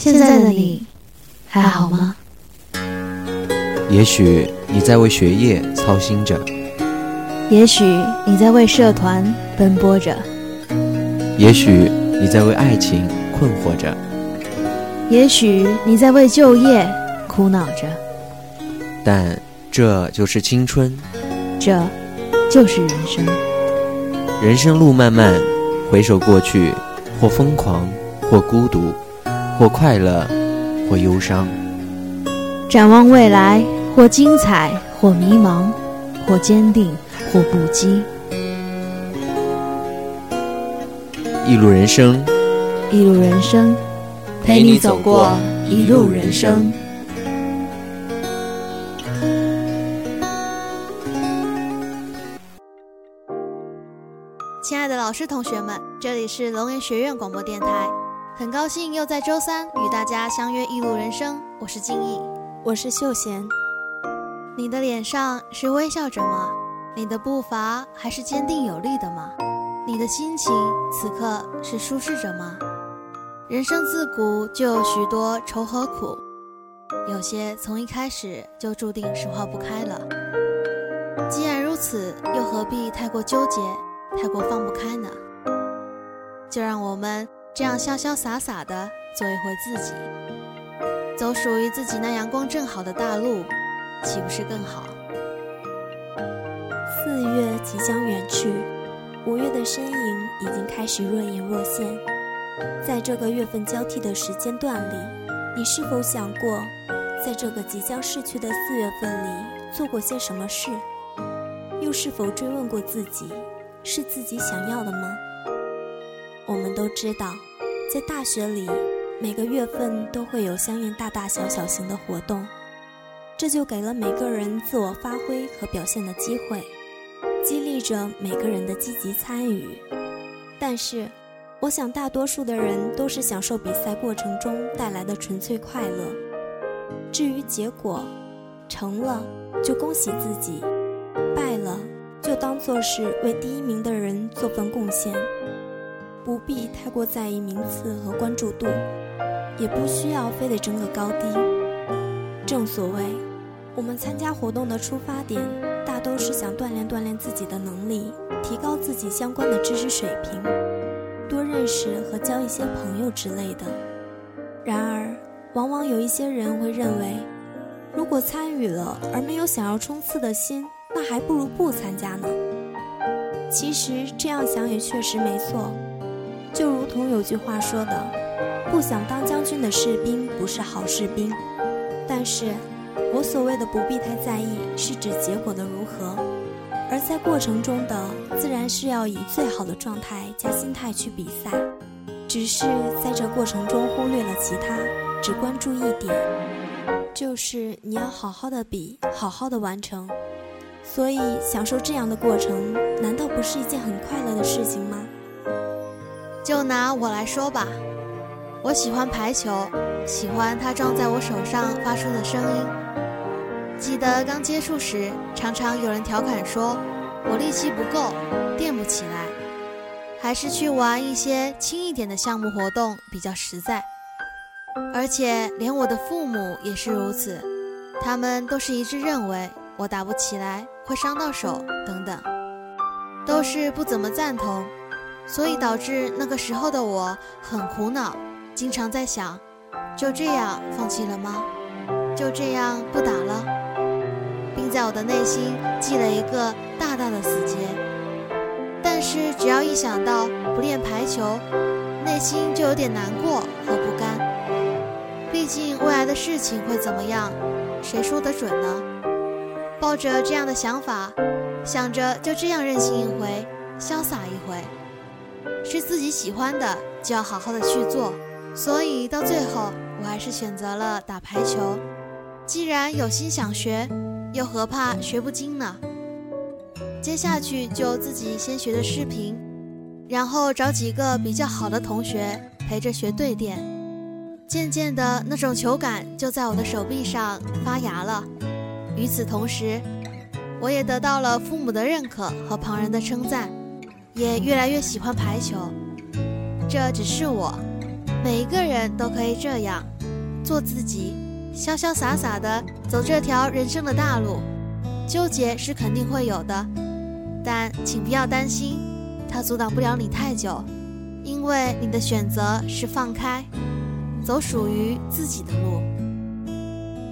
现在的你还好吗？也许你在为学业操心着，也许你在为社团奔波着，也许你在为爱情困惑着，也许你在为就业苦恼着。但这就是青春，这就是人生。人生路漫漫，回首过去，或疯狂，或孤独，或快乐，或忧伤。展望未来，或精彩，或迷茫，或坚定，或不羁。一路人生，一路人生，陪你走过一路人生。亲爱的老师、同学们，这里是龙岩学院广播电台，很高兴又在周三与大家相约一路人生。我是静怡，我是秀贤。你的脸上是微笑着吗？你的步伐还是坚定有力的吗？你的心情此刻是舒适着吗？人生自古就有许多愁和苦，有些从一开始就注定是化不开了。既然如此，又何必太过纠结？太过放不开呢，就让我们这样潇潇洒洒的做一回自己，走属于自己那阳光正好的大路，岂不是更好？四月即将远去，五月的身影已经开始若隐若现。在这个月份交替的时间段里，你是否想过，在这个即将逝去的四月份里做过些什么事？又是否追问过自己？是自己想要的吗？我们都知道，在大学里，每个月份都会有相应大大小小型的活动，这就给了每个人自我发挥和表现的机会，激励着每个人的积极参与。但是，我想大多数的人都是享受比赛过程中带来的纯粹快乐。至于结果，成了就恭喜自己，败了。就当做是为第一名的人做份贡献，不必太过在意名次和关注度，也不需要非得争个高低。正所谓，我们参加活动的出发点，大都是想锻炼锻炼自己的能力，提高自己相关的知识水平，多认识和交一些朋友之类的。然而，往往有一些人会认为，如果参与了而没有想要冲刺的心。那还不如不参加呢。其实这样想也确实没错，就如同有句话说的：“不想当将军的士兵不是好士兵。”但是，我所谓的不必太在意，是指结果的如何，而在过程中的自然是要以最好的状态加心态去比赛。只是在这过程中忽略了其他，只关注一点，就是你要好好的比，好好的完成。所以，享受这样的过程，难道不是一件很快乐的事情吗？就拿我来说吧，我喜欢排球，喜欢它撞在我手上发出的声音。记得刚接触时，常常有人调侃说我力气不够，垫不起来，还是去玩一些轻一点的项目活动比较实在。而且，连我的父母也是如此，他们都是一致认为我打不起来。会伤到手等等，都是不怎么赞同，所以导致那个时候的我很苦恼，经常在想，就这样放弃了吗？就这样不打了，并在我的内心记了一个大大的死结。但是只要一想到不练排球，内心就有点难过和不甘。毕竟未来的事情会怎么样，谁说得准呢？抱着这样的想法，想着就这样任性一回，潇洒一回，是自己喜欢的就要好好的去做。所以到最后，我还是选择了打排球。既然有心想学，又何怕学不精呢？接下去就自己先学着视频，然后找几个比较好的同学陪着学对练。渐渐的，那种球感就在我的手臂上发芽了。与此同时，我也得到了父母的认可和旁人的称赞，也越来越喜欢排球。这只是我，每一个人都可以这样做自己，潇潇洒洒的走这条人生的大路。纠结是肯定会有的，但请不要担心，它阻挡不了你太久，因为你的选择是放开，走属于自己的路。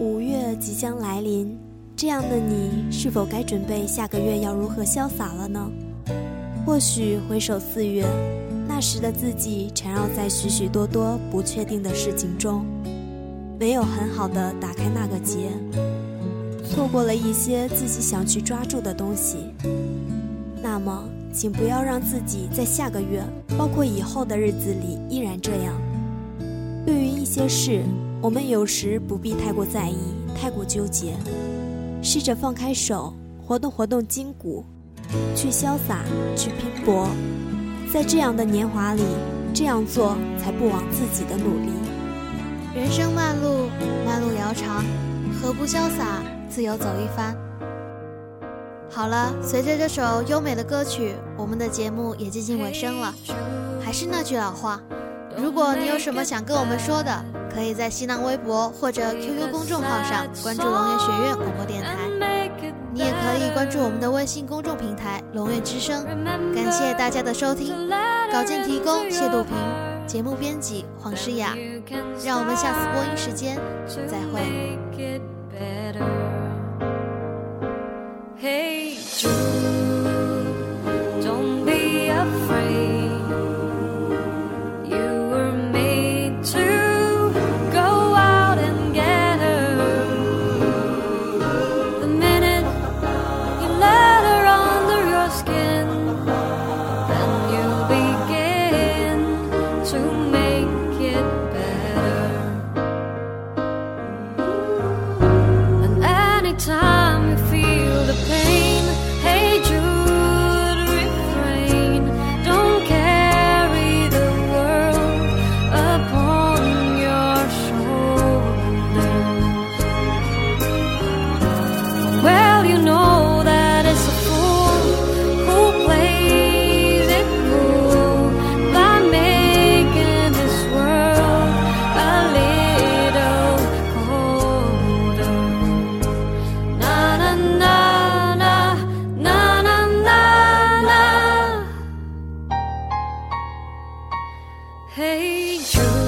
五月即将来临，这样的你是否该准备下个月要如何潇洒了呢？或许回首四月，那时的自己缠绕在许许多多不确定的事情中，没有很好的打开那个结，错过了一些自己想去抓住的东西。那么，请不要让自己在下个月，包括以后的日子里依然这样。对于一些事，我们有时不必太过在意，太过纠结，试着放开手，活动活动筋骨，去潇洒，去拼搏。在这样的年华里，这样做才不枉自己的努力。人生漫路，漫路遥长，何不潇洒，自由走一番？好了，随着这首优美的歌曲，我们的节目也接近尾声了。还是那句老话，如果你有什么想跟我们说的，可以在新浪微博或者 QQ 公众号上关注龙岩学院广播电台。你也可以关注我们的微信公众平台“龙月之声”。感谢大家的收听，稿件提供谢杜平，节目编辑黄诗雅。让我们下次播音时间再会。Hey, you.